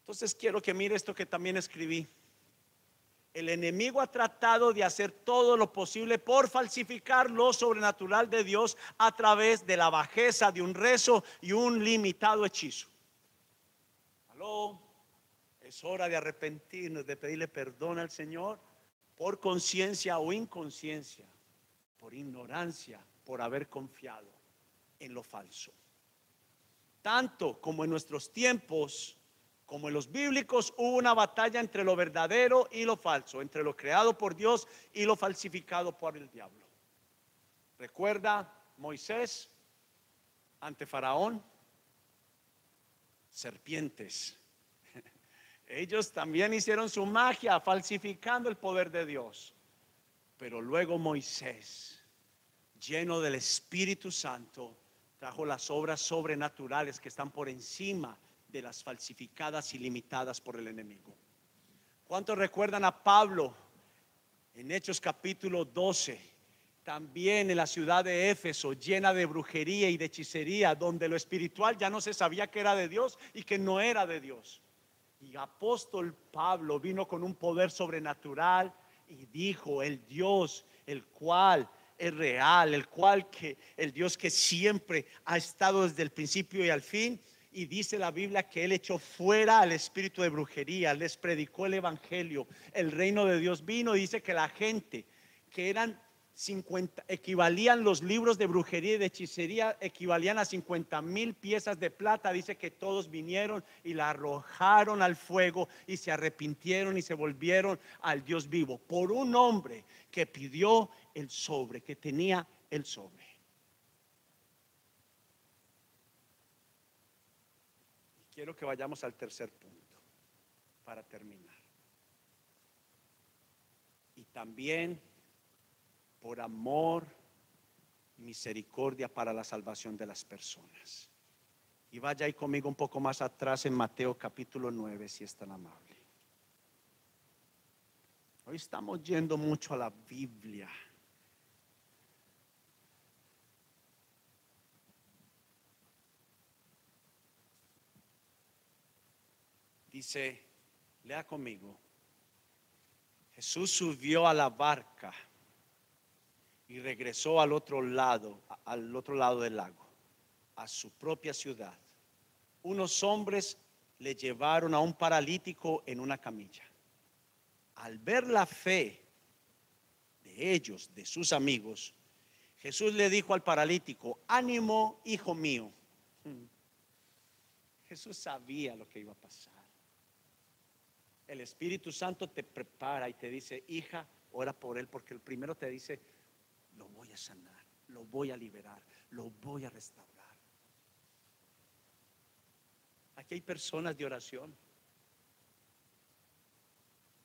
Entonces quiero que mire esto que también escribí. El enemigo ha tratado de hacer todo lo posible por falsificar lo sobrenatural de Dios a través de la bajeza de un rezo y un limitado hechizo. Aló, es hora de arrepentirnos, de pedirle perdón al Señor por conciencia o inconsciencia por ignorancia, por haber confiado en lo falso. Tanto como en nuestros tiempos, como en los bíblicos, hubo una batalla entre lo verdadero y lo falso, entre lo creado por Dios y lo falsificado por el diablo. Recuerda Moisés ante Faraón, serpientes. Ellos también hicieron su magia falsificando el poder de Dios. Pero luego Moisés, lleno del Espíritu Santo, trajo las obras sobrenaturales que están por encima de las falsificadas y limitadas por el enemigo. ¿Cuántos recuerdan a Pablo en Hechos capítulo 12? También en la ciudad de Éfeso, llena de brujería y de hechicería, donde lo espiritual ya no se sabía que era de Dios y que no era de Dios. Y apóstol Pablo vino con un poder sobrenatural y dijo, el Dios, el cual es real, el cual que el Dios que siempre ha estado desde el principio y al fin. Y dice la Biblia que él echó fuera al espíritu de brujería, les predicó el evangelio, el reino de Dios vino. Dice que la gente que eran 50, equivalían los libros de brujería y de hechicería, equivalían a 50 mil piezas de plata. Dice que todos vinieron y la arrojaron al fuego y se arrepintieron y se volvieron al Dios vivo por un hombre que pidió el sobre, que tenía el sobre. Quiero que vayamos al tercer punto para terminar. Y también por amor y misericordia para la salvación de las personas. Y vaya ahí conmigo un poco más atrás en Mateo capítulo 9, si es tan amable. Hoy estamos yendo mucho a la Biblia. Dice, lea conmigo. Jesús subió a la barca y regresó al otro lado, al otro lado del lago, a su propia ciudad. Unos hombres le llevaron a un paralítico en una camilla. Al ver la fe de ellos, de sus amigos, Jesús le dijo al paralítico, ánimo, hijo mío, Jesús sabía lo que iba a pasar. El Espíritu Santo te prepara y te dice, hija, ora por él, porque el primero te dice, lo voy a sanar, lo voy a liberar, lo voy a restaurar. Aquí hay personas de oración.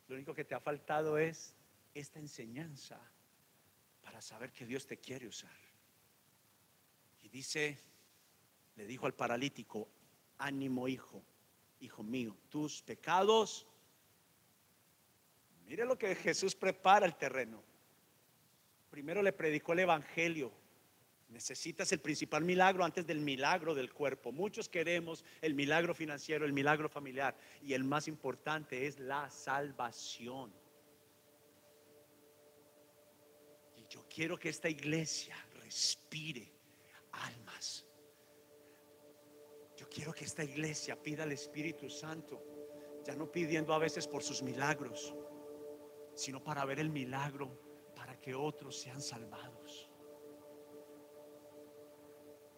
Lo único que te ha faltado es esta enseñanza para saber que Dios te quiere usar. Y dice, le dijo al paralítico, ánimo hijo, hijo mío, tus pecados. Mire lo que Jesús prepara el terreno. Primero le predicó el Evangelio. Necesitas el principal milagro antes del milagro del cuerpo. Muchos queremos el milagro financiero, el milagro familiar. Y el más importante es la salvación. Y yo quiero que esta iglesia respire almas. Yo quiero que esta iglesia pida al Espíritu Santo, ya no pidiendo a veces por sus milagros, sino para ver el milagro, para que otros sean salvados.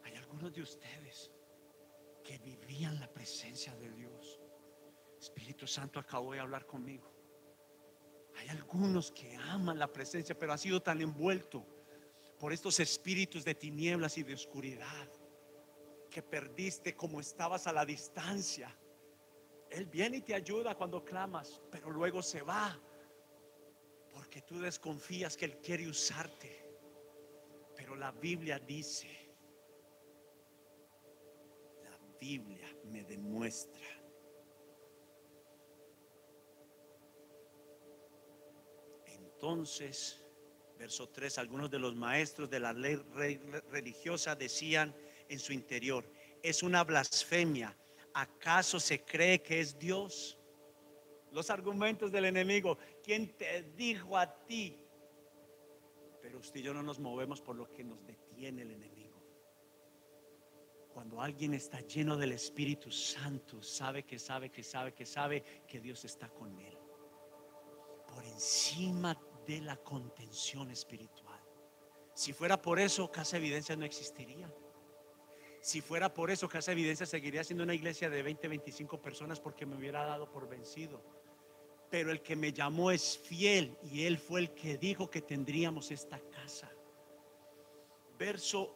Hay algunos de ustedes que vivían la presencia de Dios. Espíritu Santo acabó de hablar conmigo. Hay algunos que aman la presencia, pero ha sido tan envuelto por estos espíritus de tinieblas y de oscuridad que perdiste como estabas a la distancia. Él viene y te ayuda cuando clamas, pero luego se va porque tú desconfías que Él quiere usarte. Pero la Biblia dice, la Biblia me demuestra Entonces, verso 3, algunos de los maestros de la ley religiosa decían en su interior, es una blasfemia. ¿Acaso se cree que es Dios? Los argumentos del enemigo, ¿quién te dijo a ti? Pero usted y yo no nos movemos por lo que nos detiene el enemigo. Cuando alguien está lleno del Espíritu Santo, sabe que sabe que sabe que sabe que Dios está con él. Por encima de la contención espiritual. Si fuera por eso, Casa Evidencia no existiría. Si fuera por eso, Casa Evidencia seguiría siendo una iglesia de 20, 25 personas porque me hubiera dado por vencido. Pero el que me llamó es fiel y él fue el que dijo que tendríamos esta casa. Verso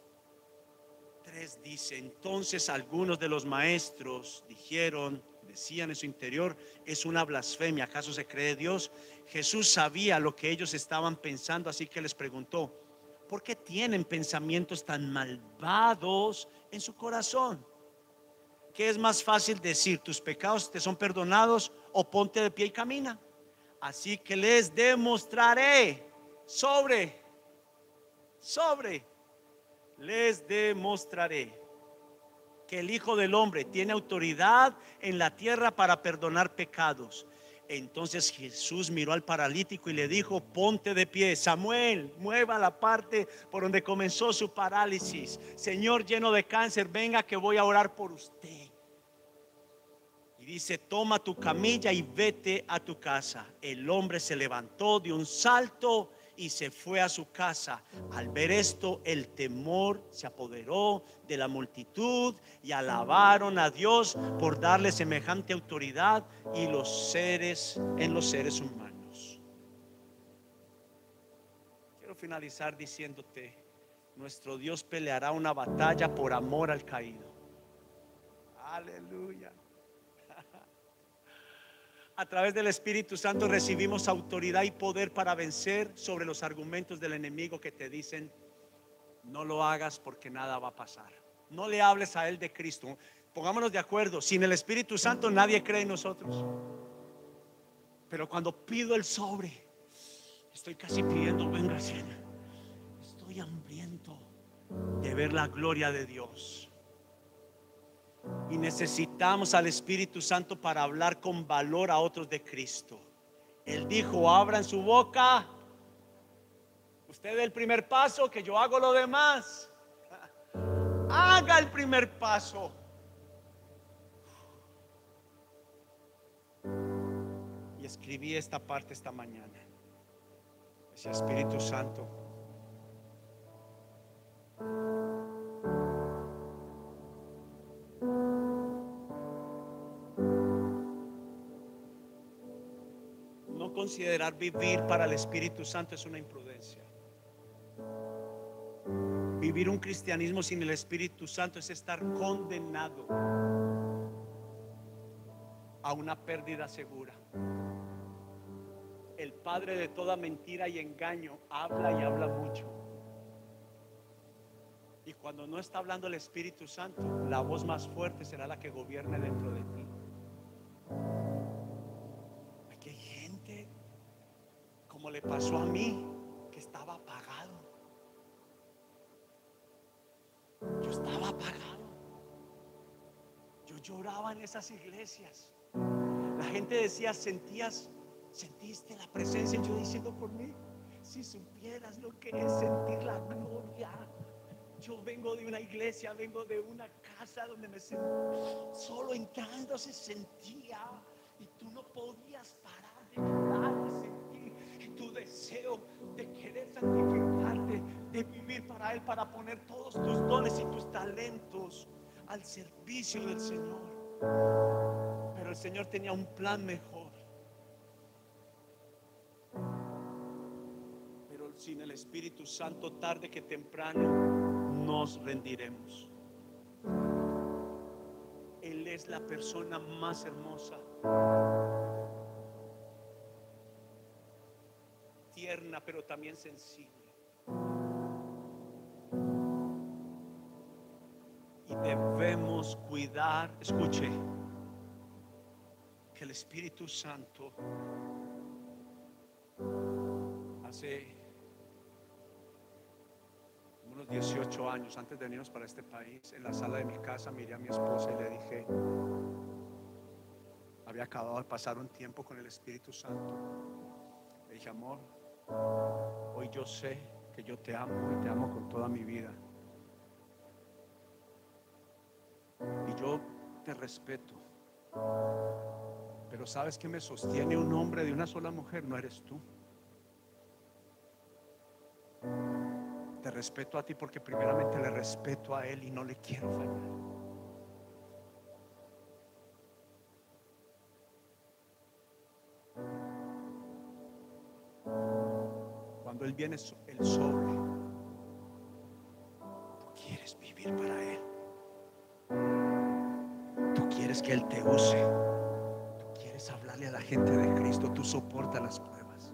3 dice, entonces algunos de los maestros dijeron, decían en su interior, es una blasfemia, ¿acaso se cree Dios? Jesús sabía lo que ellos estaban pensando, así que les preguntó, ¿por qué tienen pensamientos tan malvados en su corazón? ¿Qué es más fácil decir, tus pecados te son perdonados o ponte de pie y camina? Así que les demostraré sobre, sobre, les demostraré que el Hijo del Hombre tiene autoridad en la tierra para perdonar pecados. Entonces Jesús miró al paralítico y le dijo, ponte de pie, Samuel, mueva la parte por donde comenzó su parálisis. Señor lleno de cáncer, venga que voy a orar por usted. Y dice, toma tu camilla y vete a tu casa. El hombre se levantó de un salto y se fue a su casa. Al ver esto, el temor se apoderó de la multitud y alabaron a Dios por darle semejante autoridad y los seres en los seres humanos. Quiero finalizar diciéndote, nuestro Dios peleará una batalla por amor al caído. Aleluya a través del Espíritu Santo recibimos autoridad y poder para vencer sobre los argumentos del enemigo que te dicen, no lo hagas porque nada va a pasar. No le hables a él de Cristo. Pongámonos de acuerdo, sin el Espíritu Santo nadie cree en nosotros. Pero cuando pido el sobre, estoy casi pidiendo, venga, estoy hambriento de ver la gloria de Dios. Y necesitamos al Espíritu Santo para hablar con valor a otros de Cristo. Él dijo, abran su boca. Usted el primer paso, que yo hago lo demás. Haga el primer paso. Y escribí esta parte esta mañana. Ese Espíritu Santo. no considerar vivir para el Espíritu Santo es una imprudencia. Vivir un cristianismo sin el Espíritu Santo es estar condenado a una pérdida segura. El padre de toda mentira y engaño habla y habla mucho. Y cuando no está hablando el Espíritu Santo, la voz más fuerte será la que gobierne dentro de ti. Como le pasó a mí, que estaba apagado. Yo estaba apagado. Yo lloraba en esas iglesias. La gente decía, sentías, sentiste la presencia. Yo diciendo por mí, si supieras lo que es sentir la gloria. Yo vengo de una iglesia, vengo de una casa donde me sentí solo entrando se sentía y tú no podías parar de llorar, deseo de querer santificarte, de vivir para Él, para poner todos tus dones y tus talentos al servicio del Señor. Pero el Señor tenía un plan mejor. Pero sin el Espíritu Santo, tarde que temprano, nos rendiremos. Él es la persona más hermosa, tierna, pero también sensible. Y debemos cuidar, escuche, que el Espíritu Santo hace unos 18 años antes de venirnos para este país, en la sala de mi casa miré a mi esposa y le dije, había acabado de pasar un tiempo con el Espíritu Santo. Le dije, amor, hoy yo sé que yo te amo y te amo con toda mi vida. Y yo te respeto. Pero sabes que me sostiene un hombre de una sola mujer, no eres tú. Te respeto a ti porque primeramente le respeto a Él y no le quiero fallar. Viene el sobre, tú quieres vivir para Él. Tú quieres que Él te use. Tú quieres hablarle a la gente de Cristo. Tú soportas las pruebas.